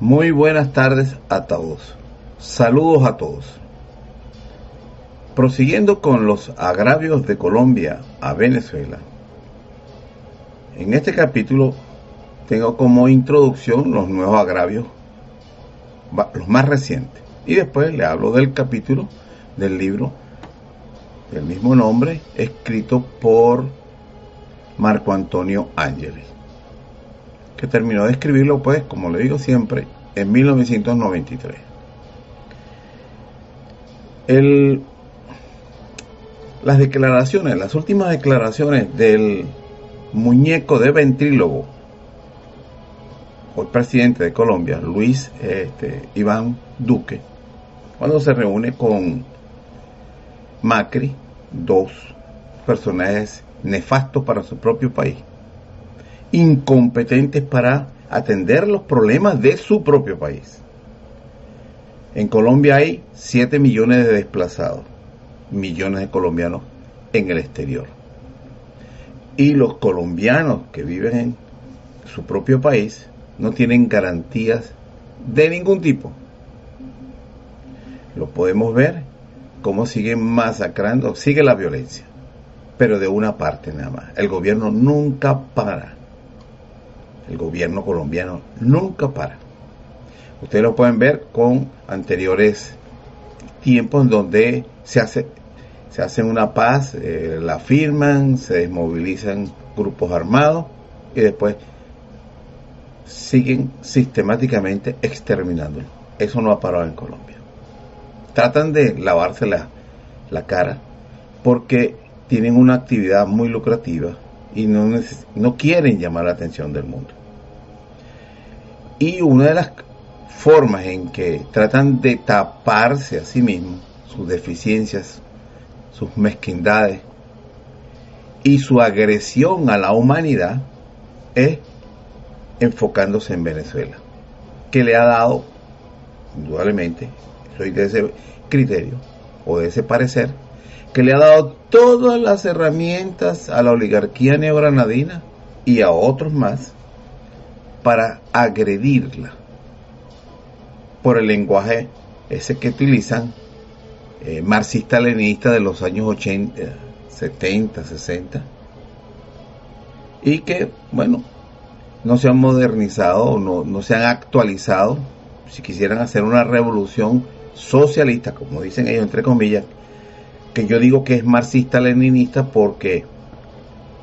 Muy buenas tardes a todos. Saludos a todos. Prosiguiendo con los agravios de Colombia a Venezuela. En este capítulo tengo como introducción los nuevos agravios, los más recientes. Y después le hablo del capítulo del libro del mismo nombre, escrito por Marco Antonio Ángeles que terminó de escribirlo, pues, como le digo siempre, en 1993. El, las declaraciones, las últimas declaraciones del muñeco de ventrílogo, hoy presidente de Colombia, Luis este, Iván Duque, cuando se reúne con Macri, dos personajes nefastos para su propio país incompetentes para atender los problemas de su propio país. En Colombia hay 7 millones de desplazados, millones de colombianos en el exterior. Y los colombianos que viven en su propio país no tienen garantías de ningún tipo. Lo podemos ver cómo siguen masacrando, sigue la violencia, pero de una parte nada más. El gobierno nunca para el gobierno colombiano nunca para. Ustedes lo pueden ver con anteriores tiempos en donde se hace se una paz, eh, la firman, se desmovilizan grupos armados y después siguen sistemáticamente exterminándolo. Eso no ha parado en Colombia. Tratan de lavarse la, la cara porque tienen una actividad muy lucrativa y no, no quieren llamar la atención del mundo. Y una de las formas en que tratan de taparse a sí mismos sus deficiencias, sus mezquindades y su agresión a la humanidad es enfocándose en Venezuela, que le ha dado, indudablemente, soy de ese criterio o de ese parecer, que le ha dado todas las herramientas a la oligarquía neogranadina y a otros más para agredirla por el lenguaje ese que utilizan eh, marxista-leninista de los años 80, 70, 60 y que, bueno, no se han modernizado, no, no se han actualizado. Si quisieran hacer una revolución socialista, como dicen ellos, entre comillas, que yo digo que es marxista-leninista porque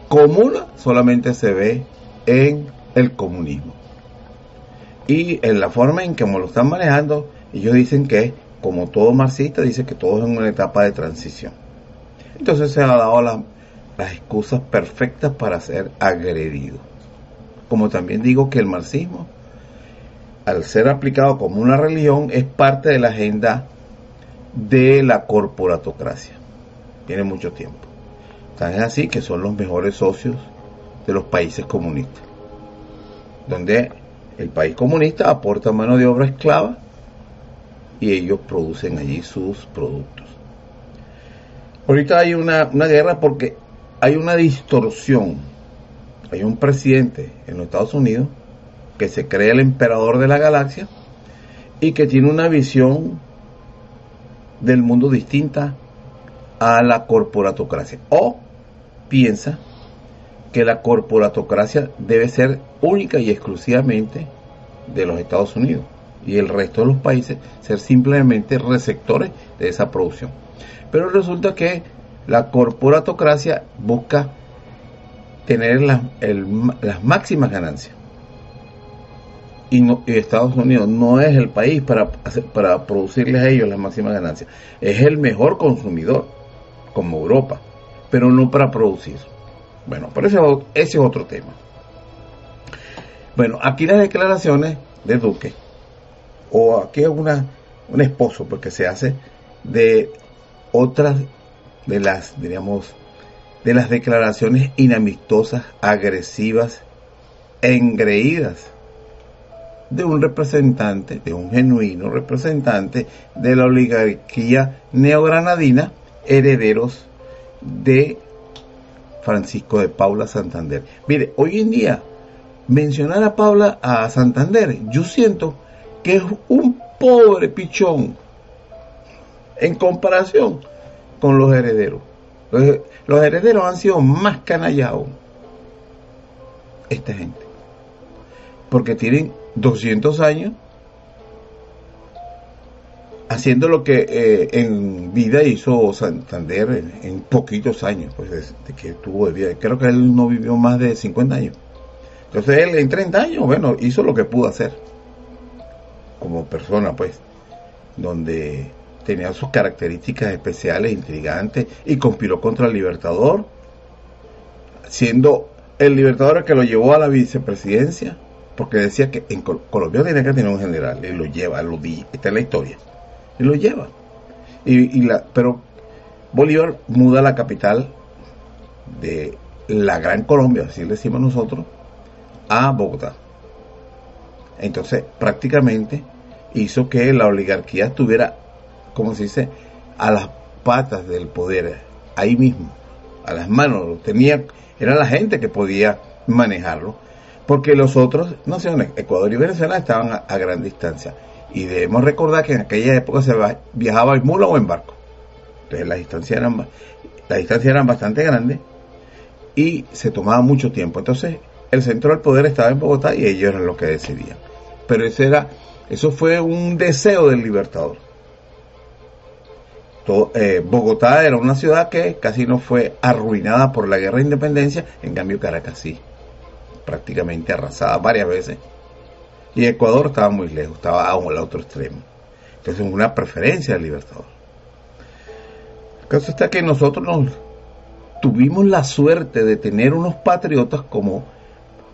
comuna solamente se ve en el comunismo. Y en la forma en que lo están manejando, ellos dicen que, como todo marxista, dice que todo es en una etapa de transición. Entonces se ha dado la- las excusas perfectas para ser agredido. Como también digo que el marxismo, al ser aplicado como una religión, es parte de la agenda de la corporatocracia. Tiene mucho tiempo. Tan es así que son los mejores socios de los países comunistas. Donde el país comunista aporta mano de obra esclava y ellos producen allí sus productos. Ahorita hay una, una guerra porque hay una distorsión. Hay un presidente en los Estados Unidos que se cree el emperador de la galaxia y que tiene una visión del mundo distinta a la corporatocracia o piensa que la corporatocracia debe ser única y exclusivamente de los Estados Unidos y el resto de los países ser simplemente receptores de esa producción. Pero resulta que la corporatocracia busca tener las, máximas ganancias. Y, Estados Unidos no es el país para producirles a ellos las máximas ganancias. Es el mejor consumidor, como Europa, pero no para producir. Bueno, pero ese, ese es otro tema. Bueno, aquí las declaraciones de Duque, o aquí una, un esposo, porque se hace de otras de las, diríamos, de las declaraciones inamistosas, agresivas, engreídas de un representante, de un genuino representante de la oligarquía neogranadina, herederos de Francisco de Paula Santander. Mire, hoy en día, mencionar a Paula a Santander, yo siento que es un pobre pichón en comparación con los herederos. Los, herederos han sido más canallados. Esta gente. Porque tienen 200 años haciendo lo que eh, en vida hizo Santander en, poquitos años, pues de que tuvo de vida. Creo que él no vivió más de 50 años. Entonces él en 30 años, bueno, hizo lo que pudo hacer como persona, pues, donde tenía sus características especiales, intrigantes, y conspiró contra el Libertador, siendo el Libertador el que lo llevó a la vicepresidencia, porque decía que en Colombia tenía que tener un general, y lo lleva, lo di, está en la historia, y lo lleva. Y, la, pero Bolívar muda la capital de la Gran Colombia, así le decimos nosotros, a Bogotá. Entonces, prácticamente hizo que la oligarquía estuviera como se dice, a las patas del poder, ahí mismo, a las manos, tenía, era la gente que podía manejarlo, porque los otros naciones, Ecuador y Venezuela, estaban a, gran distancia. Y debemos recordar que en aquella época se viajaba en mula o en barco. Entonces las distancias eran, las distancias eran bastante grandes y se tomaba mucho tiempo. Entonces el centro del poder estaba en Bogotá y ellos eran los que decidían. Pero ese era, eso fue un deseo del libertador eh, Bogotá era una ciudad que casi no fue arruinada por la guerra de independencia, en cambio Caracas sí, prácticamente arrasada varias veces. Y Ecuador estaba muy lejos, estaba a al otro extremo. Entonces una preferencia del libertador. El caso está que nosotros nos tuvimos la suerte de tener unos patriotas como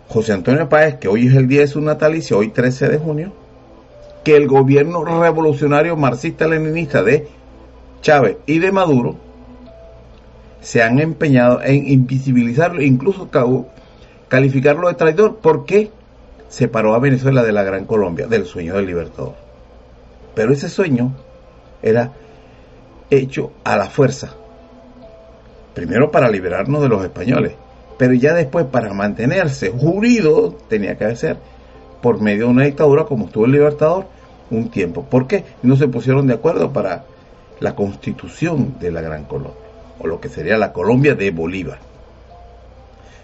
José Antonio Páez, que hoy es el día de su natalicio, hoy 13 de junio, que el gobierno revolucionario marxista-leninista de Chávez y de Maduro se han empeñado en invisibilizarlo, incluso calificarlo de traidor, porque separó a Venezuela de la Gran Colombia, del sueño del libertador. Pero ese sueño era hecho a la fuerza, primero para liberarnos de los españoles, pero ya después para mantenerse jurido tenía que ser por medio de una dictadura como estuvo el libertador un tiempo. ¿Por qué? No se pusieron de acuerdo para la constitución de la Gran Colombia, o lo que sería la Colombia de Bolívar.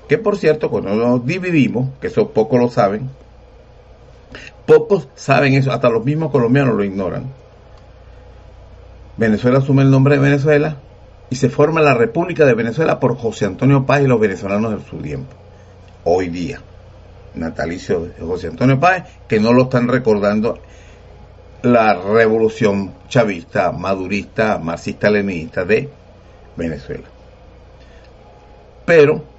Que por cierto, cuando nos dividimos, que eso pocos lo saben, pocos saben eso, hasta los mismos colombianos lo ignoran. Venezuela asume el nombre de Venezuela y se forma la República de Venezuela por José Antonio Páez y los venezolanos de su tiempo. Hoy día, natalicio de José Antonio Páez, que no lo están recordando la revolución chavista, madurista, marxista-leninista de Venezuela. Pero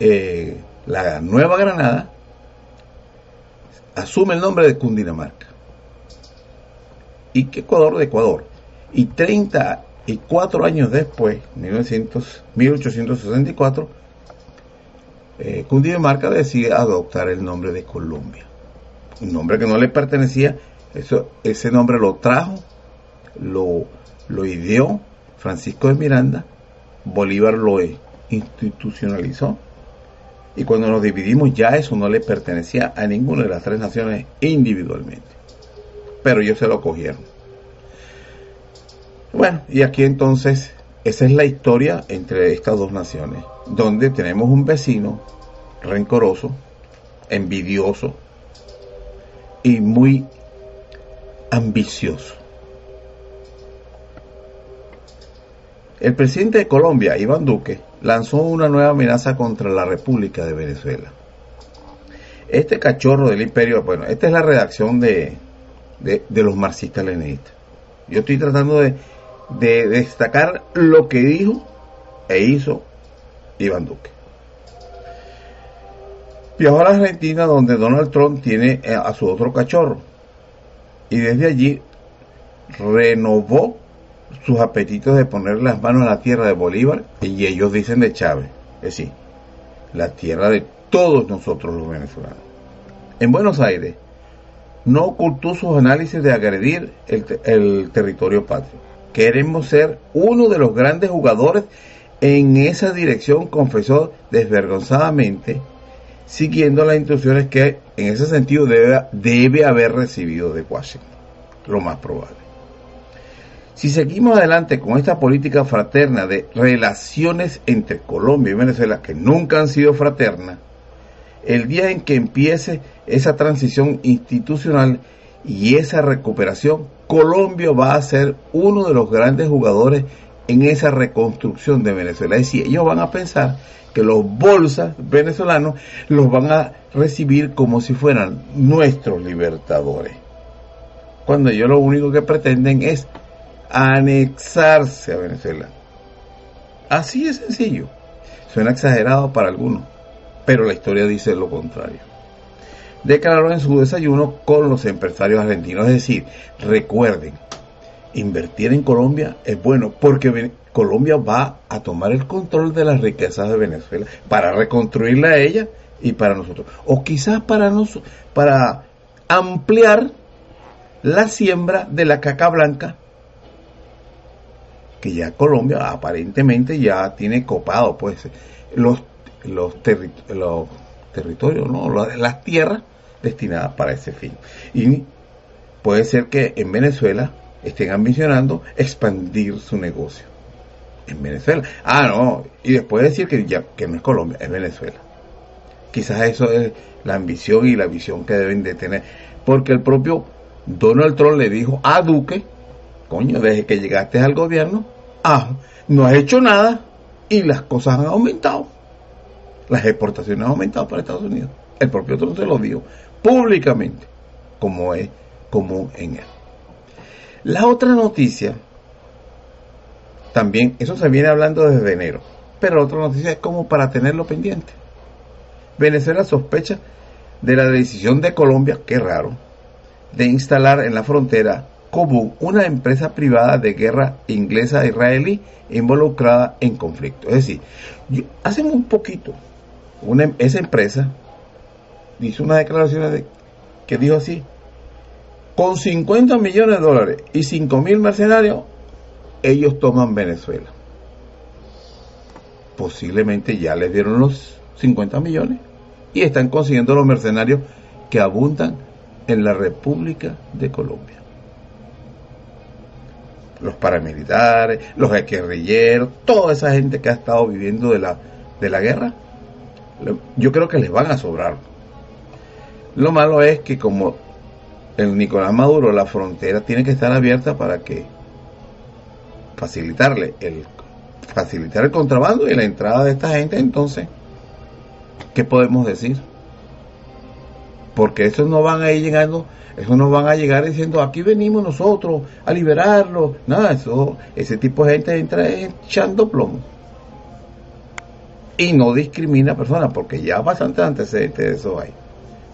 eh, la Nueva Granada asume el nombre de Cundinamarca. Y que Ecuador de Ecuador. Y 34 años después, 1900, 1864, eh, Cundinamarca decide adoptar el nombre de Colombia, un nombre que no le pertenecía ese nombre lo trajo, lo, lo ideó Francisco de Miranda, Bolívar lo institucionalizó y cuando nos dividimos ya eso no le pertenecía a ninguna de las tres naciones individualmente. Pero ellos se lo cogieron. Bueno, y aquí entonces, esa es la historia entre estas dos naciones, donde tenemos un vecino rencoroso, envidioso y muy ambicioso. El presidente de Colombia, Iván Duque, lanzó una nueva amenaza contra la República de Venezuela. Este cachorro del imperio, bueno, esta es la redacción de, de, los marxistas leninistas. Yo estoy tratando de, de destacar lo que dijo e hizo Iván Duque. Viajó a la Argentina donde Donald Trump tiene eh, a su otro cachorro y desde allí renovó sus apetitos de poner las manos a la tierra de Bolívar y ellos dicen de Chávez, es decir, la tierra de todos nosotros los venezolanos. En Buenos Aires no ocultó sus análisis de agredir el, el territorio patrio. Queremos ser uno de los grandes jugadores en esa dirección, confesó desvergonzadamente, siguiendo las instrucciones que en ese sentido debe, debe haber recibido de Washington, lo más probable. Si seguimos adelante con esta política fraterna de relaciones entre Colombia y Venezuela, que nunca han sido fraternas, el día en que empiece esa transición institucional y esa recuperación, Colombia va a ser uno de los grandes jugadores en esa reconstrucción de Venezuela. Es decir, ellos van a pensar que los bolsas venezolanos los van a recibir como si fueran nuestros libertadores. Cuando ellos lo único que pretenden es anexarse a Venezuela. Así es sencillo. Suena exagerado para algunos, pero la historia dice lo contrario. Declaró en su desayuno con los empresarios argentinos, es decir, recuerden, invertir en Colombia es bueno porque Colombia va a tomar el control de las riquezas de Venezuela para reconstruirla a ella y para nosotros. O quizás para, nosotros, para ampliar la siembra de la caca blanca que ya Colombia aparentemente ya tiene copado pues los, los, los territorios, ¿no? las tierras destinadas para ese fin. Y puede ser que en Venezuela estén ambicionando expandir su negocio. En Venezuela. Ah, no. Y después decir que ya que no es Colombia, es Venezuela. Quizás eso es la ambición y la visión que deben de tener. Porque el propio Donald Trump le dijo a Duque, coño, desde que llegaste al gobierno, ah, no has hecho nada y las cosas han aumentado. Las exportaciones han aumentado para Estados Unidos. El propio Trump se lo dijo públicamente, como es común en él. La otra noticia, también, eso se viene hablando desde enero, pero la otra noticia es como para tenerlo pendiente. Venezuela sospecha de la decisión de Colombia, qué raro, de instalar en la frontera como una empresa privada de guerra inglesa israelí involucrada en conflicto. Es decir, hace un poquito, una, esa empresa hizo una declaración de, que dijo así, con 50 millones de dólares y 5 mil mercenarios, ellos toman Venezuela. Posiblemente ya les dieron los 50 millones y están consiguiendo los mercenarios que abundan en la República de Colombia los paramilitares, los guerrilleros, toda esa gente que ha estado viviendo de la, de la guerra, yo creo que les van a sobrar. Lo malo es que como el Nicolás Maduro, la frontera tiene que estar abierta para que facilitarle el facilitar el contrabando y la entrada de esta gente, entonces, ¿qué podemos decir? Porque esos no van a ir llegando eso no van a llegar diciendo, aquí venimos nosotros a liberarlo. Nada, eso, ese tipo de gente entra echando plomo. Y no discrimina a personas, porque ya bastante antecedentes de eso hay.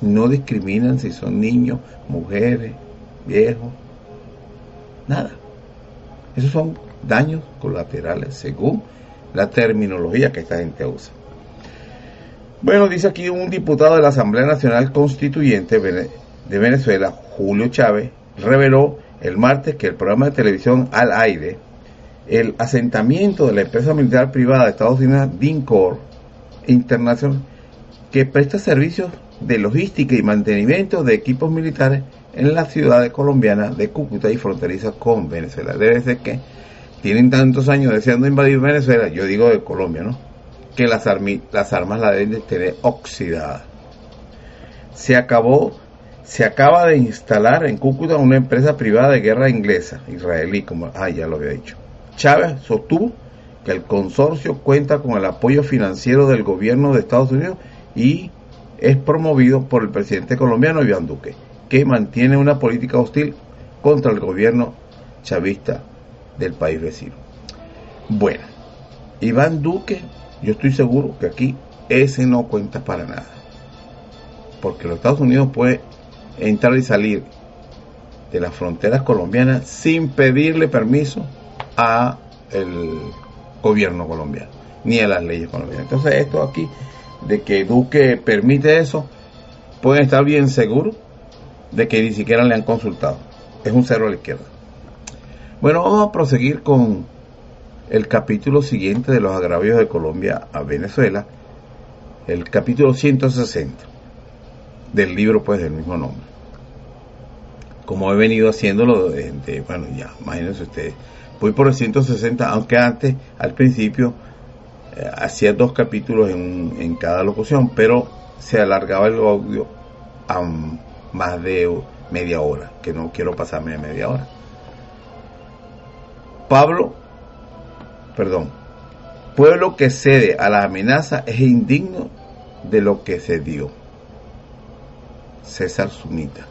No discriminan si son niños, mujeres, viejos. Nada. Esos son daños colaterales, según la terminología que esta gente usa. Bueno, dice aquí un diputado de la Asamblea Nacional Constituyente de Venezuela, Julio Chávez, reveló el martes que el programa de televisión Al Aire, el asentamiento de la empresa militar privada de Estados Unidos, DINCOR International, que presta servicios de logística y mantenimiento de equipos militares en la ciudad colombiana de Cúcuta y fronteriza con Venezuela. Debe ser que tienen tantos años deseando invadir Venezuela, yo digo de Colombia, ¿no? Que las, armas la deben de tener oxidadas. Se acabó, se acaba de instalar en Cúcuta una empresa privada de guerra inglesa, israelí, como ah, ya lo había dicho. Chávez sostuvo que el consorcio cuenta con el apoyo financiero del gobierno de Estados Unidos y es promovido por el presidente colombiano Iván Duque, que mantiene una política hostil contra el gobierno chavista del país vecino. Bueno, Iván Duque, yo estoy seguro que aquí ese no cuenta para nada. Porque los Estados Unidos puede entrar y salir de las fronteras colombianas sin pedirle permiso a el gobierno colombiano, ni a las leyes colombianas. Entonces esto aquí, de que Duque permite eso, pueden estar bien seguros de que ni siquiera le han consultado. Es un cero a la izquierda. Bueno, vamos a proseguir con el capítulo siguiente de los agravios de Colombia a Venezuela, el capítulo 160 del libro pues del mismo nombre. Como he venido haciéndolo desde, bueno, ya, imagínense ustedes, voy por el 160, aunque antes, al principio, eh, hacía dos capítulos en, en, cada locución, pero se alargaba el audio a más de media hora, que no quiero pasarme de media hora. Pablo, perdón, pueblo que cede a la amenaza es indigno de lo que se dio. César Sumita,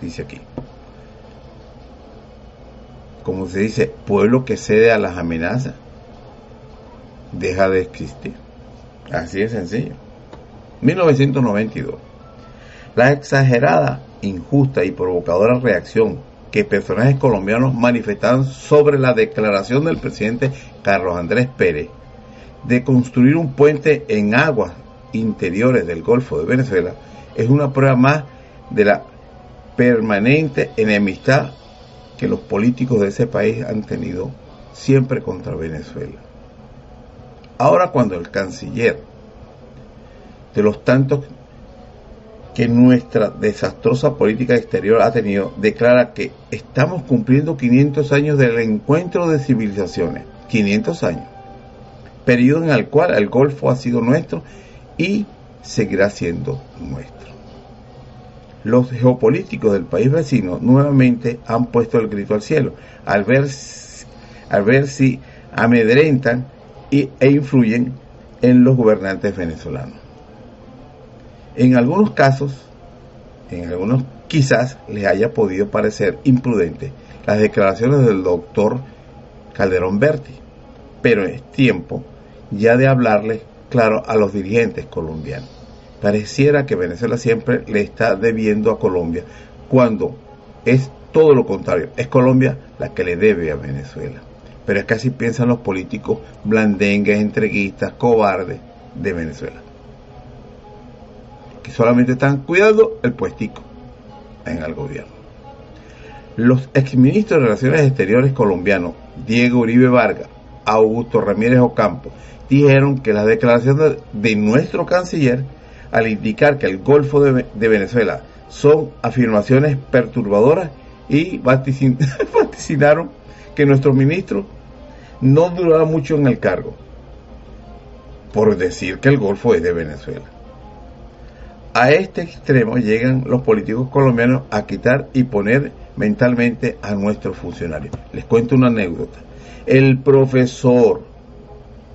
dice aquí. Como se dice, pueblo que cede a las amenazas deja de existir. Así de sencillo. 1992. La exagerada, injusta y provocadora reacción que personajes colombianos manifestaron sobre la declaración del presidente Carlos Andrés Pérez de construir un puente en aguas interiores del Golfo de Venezuela es una prueba más de la permanente enemistad que los políticos de ese país han tenido siempre contra Venezuela. Ahora cuando el canciller de los tantos que nuestra desastrosa política exterior ha tenido, declara que estamos cumpliendo 500 años del encuentro de civilizaciones. 500 años. Periodo en el cual el Golfo ha sido nuestro y seguirá siendo nuestro. Los geopolíticos del país vecino nuevamente han puesto el grito al cielo al ver, al ver si amedrentan y, e influyen en los gobernantes venezolanos. En algunos casos, en algunos quizás les haya podido parecer imprudente las declaraciones del doctor Calderón Berti, pero es tiempo ya de hablarle claro a los dirigentes colombianos. Pareciera que Venezuela siempre le está debiendo a Colombia, cuando es todo lo contrario, es Colombia la que le debe a Venezuela. Pero es que así piensan los políticos blandengues, entreguistas, cobardes de Venezuela que solamente están cuidando el puestico en el gobierno. Los exministros de Relaciones Exteriores colombianos, Diego Uribe Vargas, Augusto Ramírez Ocampo, dijeron que las declaraciones de nuestro canciller, al indicar que el Golfo de, Venezuela son afirmaciones perturbadoras y vaticinaron que nuestro ministro no durará mucho en el cargo, por decir que el Golfo es de Venezuela. A este extremo llegan los políticos colombianos a quitar y poner mentalmente a nuestros funcionarios. Les cuento una anécdota. El profesor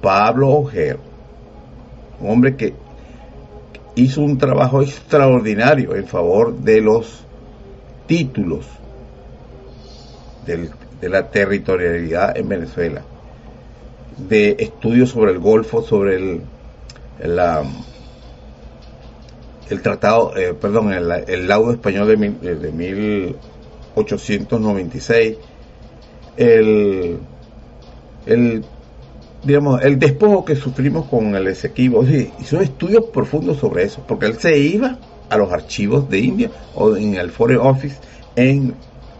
Pablo Ojero, un hombre que hizo un trabajo extraordinario en favor de los títulos de la territorialidad en Venezuela, de estudios sobre el Golfo, sobre el, la el tratado, eh, perdón, el, laudo español de, de 1896, el, el, digamos, el despojo que sufrimos con el Esequibo, hizo estudios profundos sobre eso, porque él se iba a los archivos de India o en el Foreign Office en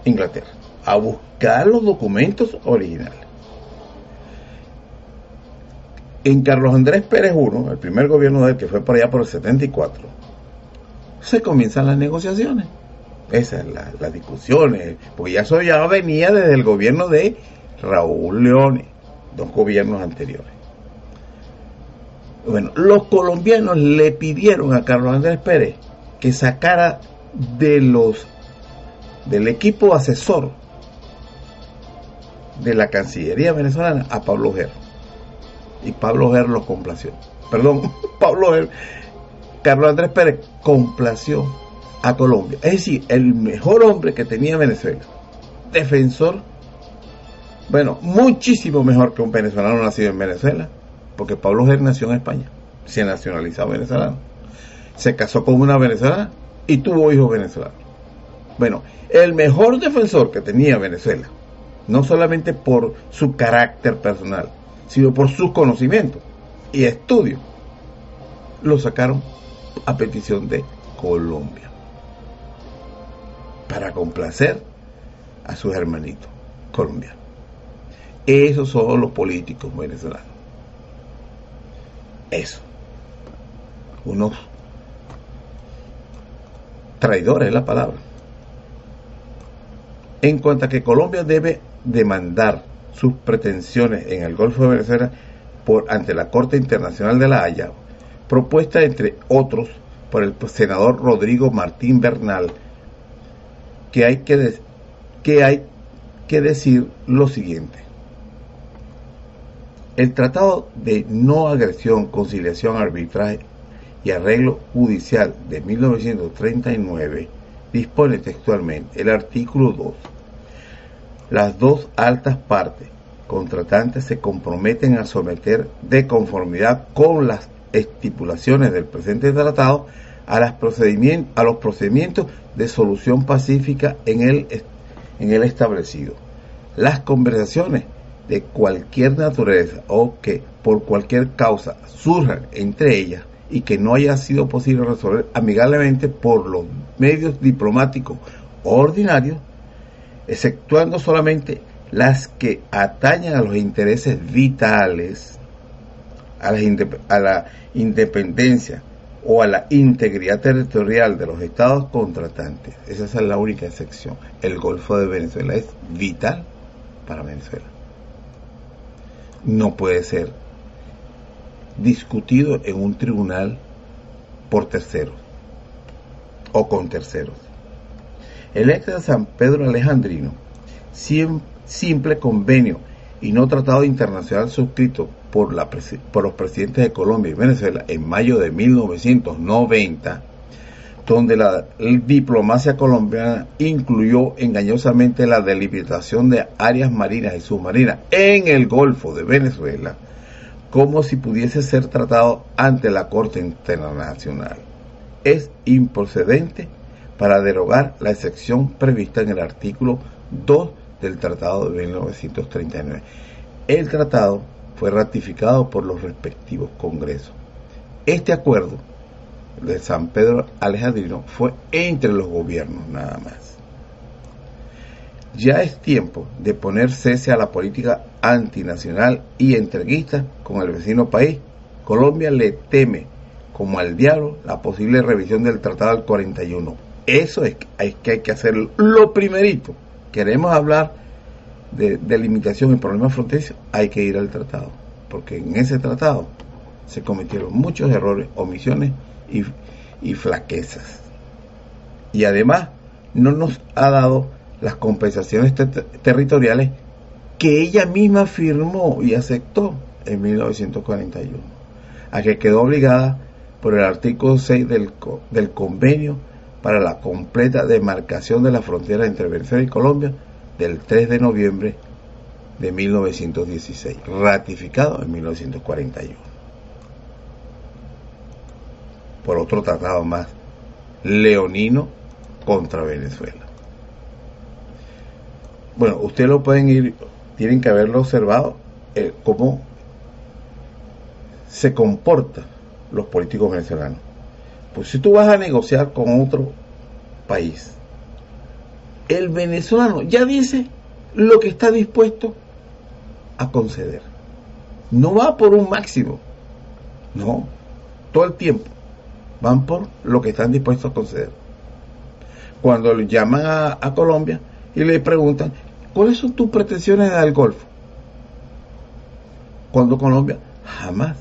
Inglaterra a buscar los documentos originales. En Carlos Andrés Pérez I, el primer gobierno de él, que fue por allá por el 74, se comienzan las negociaciones. Esas, las, discusiones, porque ya eso ya venía desde el gobierno de Raúl Leone, dos gobiernos anteriores. Bueno, los colombianos le pidieron a Carlos Andrés Pérez que sacara de los del equipo asesor de la Cancillería venezolana a Pablo Ger. Y Pablo Ger lo complació. Perdón, Pablo Ger, Carlos Andrés Pérez complació a Colombia. Es decir, el mejor hombre que tenía Venezuela. Defensor, bueno, muchísimo mejor que un venezolano nacido en Venezuela, porque Pablo Ger nació en España, se nacionalizó venezolano. Se casó con una venezolana y tuvo hijos venezolanos. Bueno, el mejor defensor que tenía Venezuela, no solamente por su carácter personal, sino por sus conocimientos y estudios, lo sacaron a petición de Colombia para complacer a sus hermanitos colombianos. Esos son los políticos venezolanos. Eso. Unos traidores es la palabra. En cuanto a que Colombia debe demandar sus pretensiones en el Golfo de Venezuela por ante la Corte Internacional de la Haya, propuesta entre otros por el senador Rodrigo Martín Bernal, que hay que, que, hay que decir lo siguiente. El Tratado de No Agresión, Conciliación, Arbitraje y Arreglo Judicial de 1939 dispone textualmente el artículo 2. Las dos altas partes contratantes se comprometen a someter de conformidad con las estipulaciones del presente tratado a, las procedimientos, a los procedimientos de solución pacífica en el, en el establecido. Las conversaciones de cualquier naturaleza o que por cualquier causa surjan entre ellas y que no haya sido posible resolver amigablemente por los medios diplomáticos ordinarios, exceptuando solamente las que atañan a los intereses vitales, a la, independencia o a la integridad territorial de los estados contratantes. Esa es la única excepción. El Golfo de Venezuela es vital para Venezuela. No puede ser discutido en un tribunal por terceros o con terceros. El ex de San Pedro Alejandrino, simple convenio y no tratado internacional suscrito por, los presidentes de Colombia y Venezuela en mayo de 1990, donde la diplomacia colombiana incluyó engañosamente la delimitación de áreas marinas y submarinas en el Golfo de Venezuela, como si pudiese ser tratado ante la Corte Internacional. Es improcedente para derogar la excepción prevista en el artículo 2 del Tratado de 1939. El tratado fue ratificado por los respectivos congresos. Este acuerdo de San Pedro Alejandrino fue entre los gobiernos nada más. Ya es tiempo de poner cese a la política antinacional y entreguista con el vecino país. Colombia le teme, como al diablo, la posible revisión del Tratado del 41. Eso es que hay que hacer lo primerito. Queremos hablar de, limitación y problemas fronterizos, hay que ir al tratado. Porque en ese tratado se cometieron muchos errores, omisiones y, flaquezas. Y además no nos ha dado las compensaciones territoriales que ella misma firmó y aceptó en 1941, a que quedó obligada por el artículo 6 del, del convenio para la completa demarcación de la frontera entre Venezuela y Colombia del 3 de noviembre de 1916, ratificado en 1941. Por otro tratado más, leonino contra Venezuela. Bueno, ustedes lo pueden ir tienen que haberlo observado eh, cómo se comportan los políticos venezolanos. Pues si tú vas a negociar con otro país, el venezolano ya dice lo que está dispuesto a conceder. No va por un máximo, no, todo el tiempo van por lo que están dispuestos a conceder. Cuando le llaman a, a Colombia y le preguntan, ¿Cuáles son tus pretensiones al Golfo? cuando Colombia jamás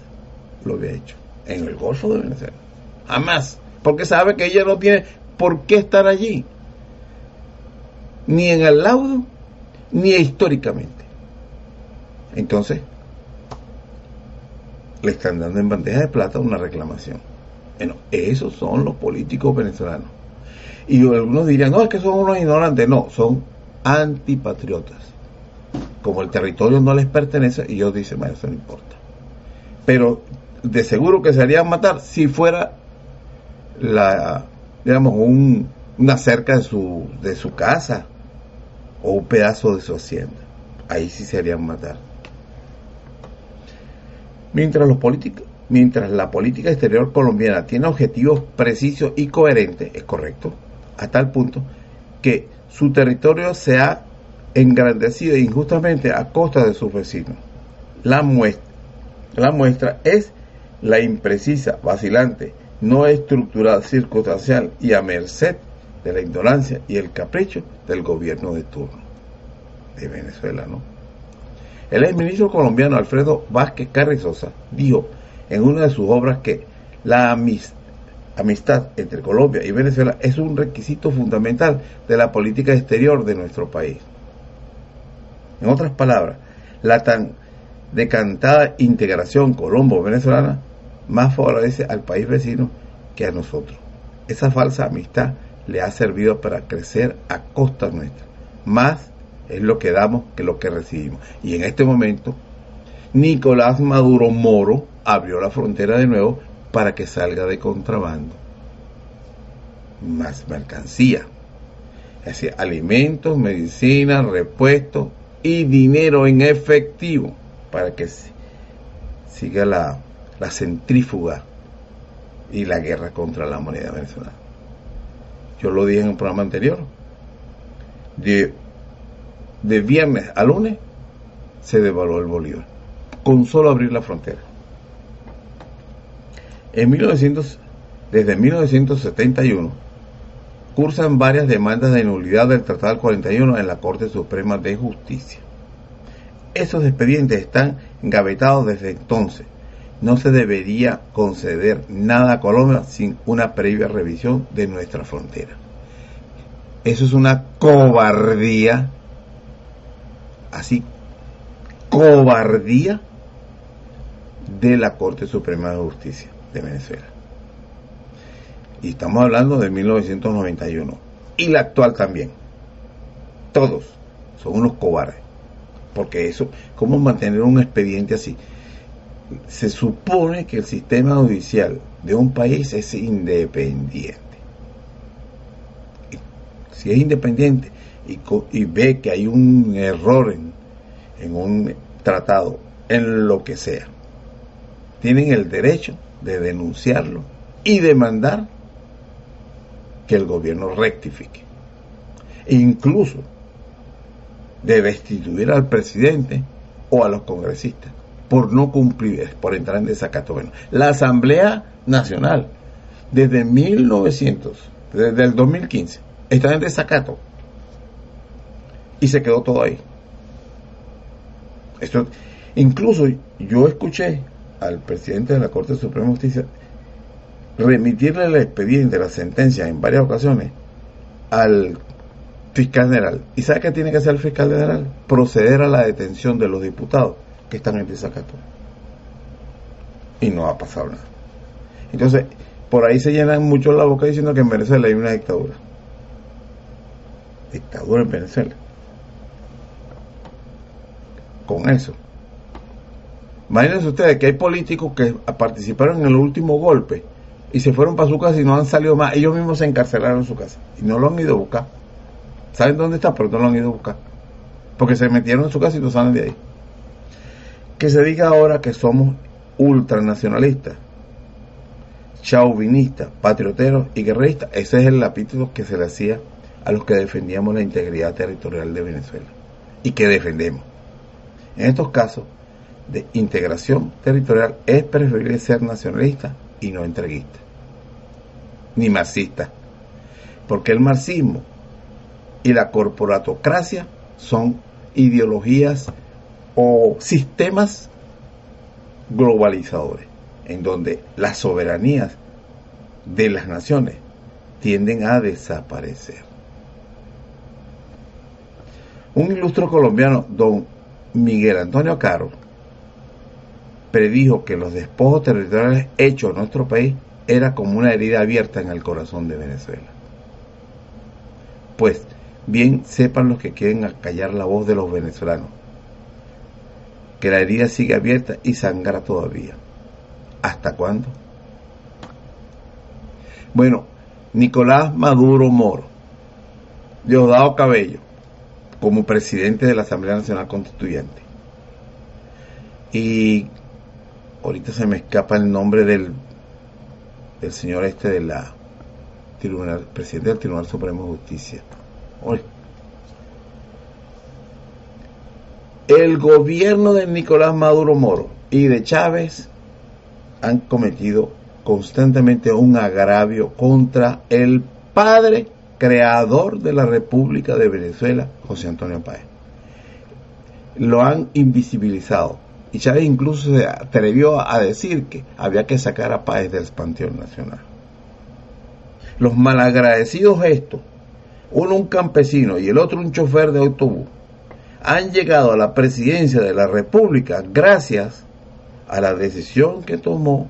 lo había hecho en el Golfo de Venezuela. Jamás. Porque sabe que ella no tiene por qué estar allí. Ni en el laudo, ni históricamente. Entonces, le están dando en bandeja de plata una reclamación. Bueno, esos son los políticos venezolanos. Y algunos dirían, no, es que son unos ignorantes. No, son antipatriotas. Como el territorio no les pertenece, y ellos dicen, bueno, eso no importa. Pero de seguro que se harían matar si fuera la, digamos, un, una cerca de su, de su casa o un pedazo de su hacienda. Ahí sí se harían matar. Mientras los políticos, mientras la política exterior colombiana tiene objetivos precisos y coherentes, es correcto, a tal punto que su territorio se ha engrandecido injustamente a costa de sus vecinos. La muestra, la muestra es la imprecisa, vacilante, no estructurada, circunstancial y a merced de la ignorancia y el capricho del gobierno de turno de Venezuela, ¿no? El exministro colombiano Alfredo Vázquez Carrizosa dijo en una de sus obras que la amistad entre Colombia y Venezuela es un requisito fundamental de la política exterior de nuestro país. En otras palabras, la tan decantada integración colombo-venezolana más favorece al país vecino que a nosotros. Esa falsa amistad le ha servido para crecer a costa nuestra. Más es lo que damos que lo que recibimos. Y en este momento, Nicolás Maduro Moro abrió la frontera de nuevo para que salga de contrabando. Más mercancía. Es decir, alimentos, medicinas, repuestos y dinero en efectivo para que siga la, la centrífuga y la guerra contra la moneda venezolana. Yo lo dije en un programa anterior. De, de viernes a lunes se devaluó el bolívar, con solo abrir la frontera. En 1900, desde 1971 cursan varias demandas de nulidad del Tratado 41 en la Corte Suprema de Justicia. Esos expedientes están engavetados desde entonces no se debería conceder nada a Colombia sin una previa revisión de nuestra frontera. Eso es una cobardía, así, cobardía de la Corte Suprema de Justicia de Venezuela. Y estamos hablando de 1991. Y la actual también. Todos son unos cobardes. Porque eso, ¿cómo mantener un expediente así? Se supone que el sistema judicial de un país es independiente. Si es independiente y, ve que hay un error en, en un tratado, en lo que sea, tienen el derecho de denunciarlo y demandar que el gobierno rectifique. E incluso de destituir al presidente o a los congresistas por no cumplir, por entrar en desacato. Bueno, la Asamblea Nacional, desde 1900, desde el 2015, está en desacato. Y se quedó todo ahí. Esto, incluso yo escuché al presidente de la Corte Suprema de Justicia remitirle el expediente, la sentencia en varias ocasiones al fiscal general. ¿Y sabe qué tiene que hacer el fiscal general? Proceder a la detención de los diputados que están en desacato. Y no ha pasado nada. Entonces, por ahí se llenan mucho la boca diciendo que en Venezuela hay una dictadura. Dictadura en Venezuela. Con eso. Imagínense ustedes que hay políticos que participaron en el último golpe y se fueron para su casa y no han salido más. Ellos mismos se encarcelaron en su casa y no lo han ido a buscar. ¿Saben dónde está? Pero no lo han ido a buscar. Porque se metieron en su casa y no salen de ahí que se diga ahora que somos ultranacionalistas, chauvinistas, patrioteros y guerreristas. Ese es el epíteto que se le hacía a los que defendíamos la integridad territorial de Venezuela y que defendemos. En estos casos de integración territorial es preferible ser nacionalista y no entreguista, ni marxista, porque el marxismo y la corporatocracia son ideologías o sistemas globalizadores, en donde las soberanías de las naciones tienden a desaparecer. Un ilustre colombiano, don Miguel Antonio Caro, predijo que los despojos territoriales hechos en nuestro país era como una herida abierta en el corazón de Venezuela. Pues bien sepan los que quieren acallar la voz de los venezolanos, que la herida sigue abierta y sangra todavía. ¿Hasta cuándo? Bueno, Nicolás Maduro Moro, Diosdado Cabello, como presidente de la Asamblea Nacional Constituyente. Y ahorita se me escapa el nombre del, del señor este de la tribunal, presidente del Tribunal Supremo de Justicia. El gobierno de Nicolás Maduro Moro y de Chávez han cometido constantemente un agravio contra el padre creador de la República de Venezuela, José Antonio Páez. Lo han invisibilizado. Y Chávez incluso se atrevió a decir que había que sacar a Páez del Panteón Nacional. Los malagradecidos estos, uno un campesino y el otro un chofer de autobús, han llegado a la presidencia de la República gracias a la decisión que tomó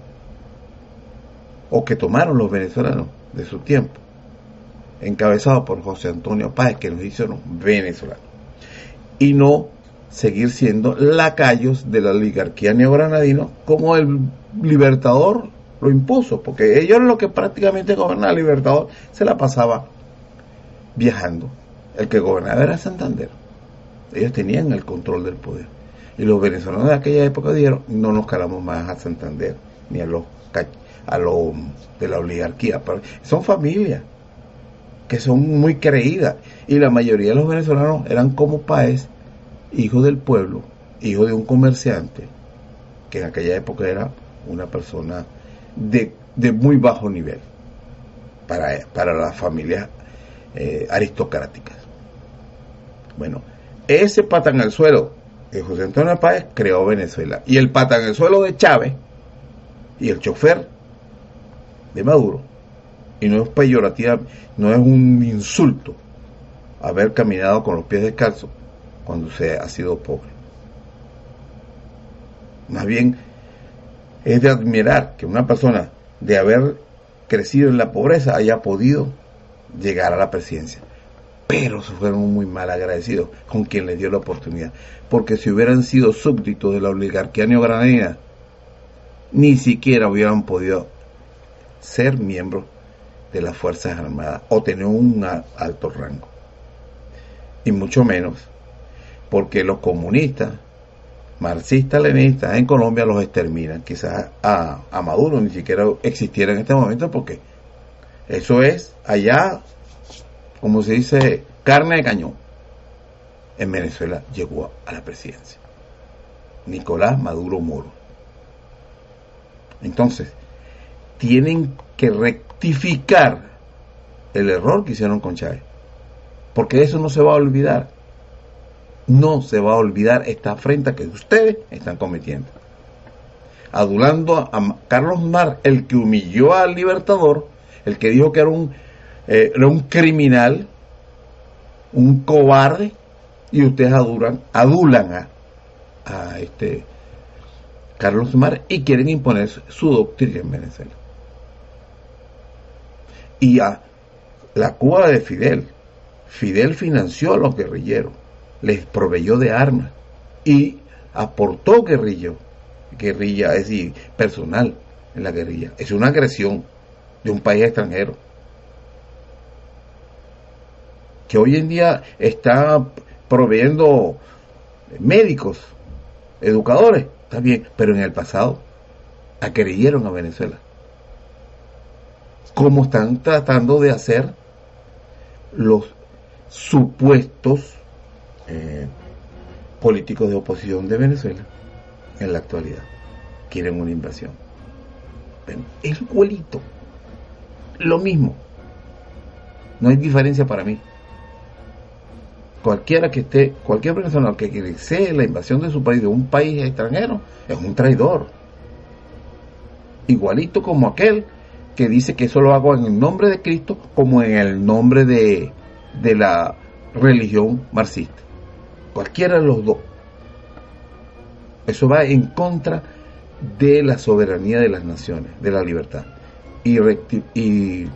o que tomaron los venezolanos de su tiempo encabezado por José Antonio Páez, que nos hicieron venezolanos, y no seguir siendo lacayos de la oligarquía neogranadina como el Libertador lo impuso, porque ellos lo que prácticamente gobernaba el Libertador se la pasaba viajando. El que gobernaba era Santander. Ellos tenían el control del poder. Y los venezolanos de aquella época dijeron, no nos calamos más a Santander, ni a los a los de la oligarquía. Son familias que son muy creídas. Y la mayoría de los venezolanos eran como Páez, hijo del pueblo, hijo de un comerciante, que en aquella época era una persona de, de muy bajo nivel para, para las familias eh, aristocráticas. Bueno, ese pata en el suelo de José Antonio Páez creó Venezuela. Y el pata en el suelo de Chávez y el chofer de Maduro y no es peyorativa, no es un insulto haber caminado con los pies descalzos cuando se ha sido pobre. Más bien es de admirar que una persona de haber crecido en la pobreza haya podido llegar a la presidencia. Pero fueron muy mal agradecidos con quien les dio la oportunidad. Porque si hubieran sido súbditos de la oligarquía neogranadina, ni siquiera hubieran podido ser miembros de las Fuerzas Armadas o tener un alto rango. Y mucho menos porque los comunistas, marxistas, leninistas en Colombia los exterminan. Quizás a, a Maduro ni siquiera existiera en este momento porque eso es allá, como se dice, carne de cañón. En Venezuela llegó a la presidencia. Nicolás Maduro Moro. Entonces, tienen que rectificar el error que hicieron con Chávez. Porque eso no se va a olvidar. No se va a olvidar esta afrenta que ustedes están cometiendo. Adulando a Carlos Mar, el que humilló al Libertador, el que dijo que era un, eh, era un criminal, un cobarde, y ustedes adulan, adulan a, a este Carlos Mar y quieren imponer su doctrina en Venezuela y a la Cuba de Fidel. Fidel financió a los guerrilleros, les proveyó de armas y aportó guerrillo, guerrilla, es decir, personal en la guerrilla. Es una agresión de un país extranjero que hoy en día está proveyendo médicos, educadores, bien, pero en el pasado agredieron a Venezuela como están tratando de hacer los supuestos eh, políticos de oposición de Venezuela en la actualidad. Quieren una invasión. es igualito. Lo mismo. No hay diferencia para mí. Cualquiera que esté, cualquier persona que desee la invasión de su país, de un país extranjero, es un traidor. igualito como aquel que dice que eso lo hago en el nombre de Cristo como en el nombre de, de la religión marxista. Cualquiera de los dos. Eso va en contra de la soberanía de las naciones, de la libertad. Y, y,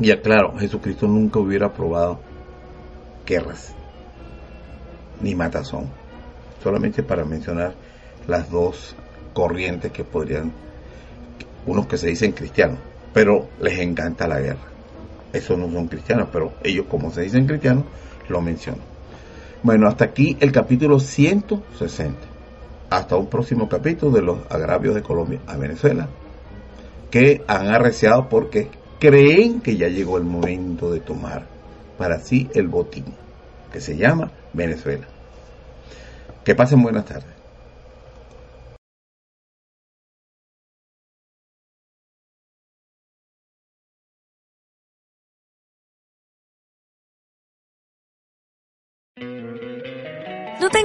y aclaro, Jesucristo nunca hubiera aprobado guerras ni matazón. Solamente para mencionar las dos corrientes que podrían, unos que se dicen cristianos, pero les encanta la guerra. Esos no son cristianos, pero ellos como se dicen cristianos, lo mencionan. Bueno, hasta aquí el capítulo 160. Hasta un próximo capítulo de los agravios de Colombia a Venezuela, que han arreciado porque creen que ya llegó el momento de tomar para sí el botín, que se llama Venezuela. Que pasen buenas tardes.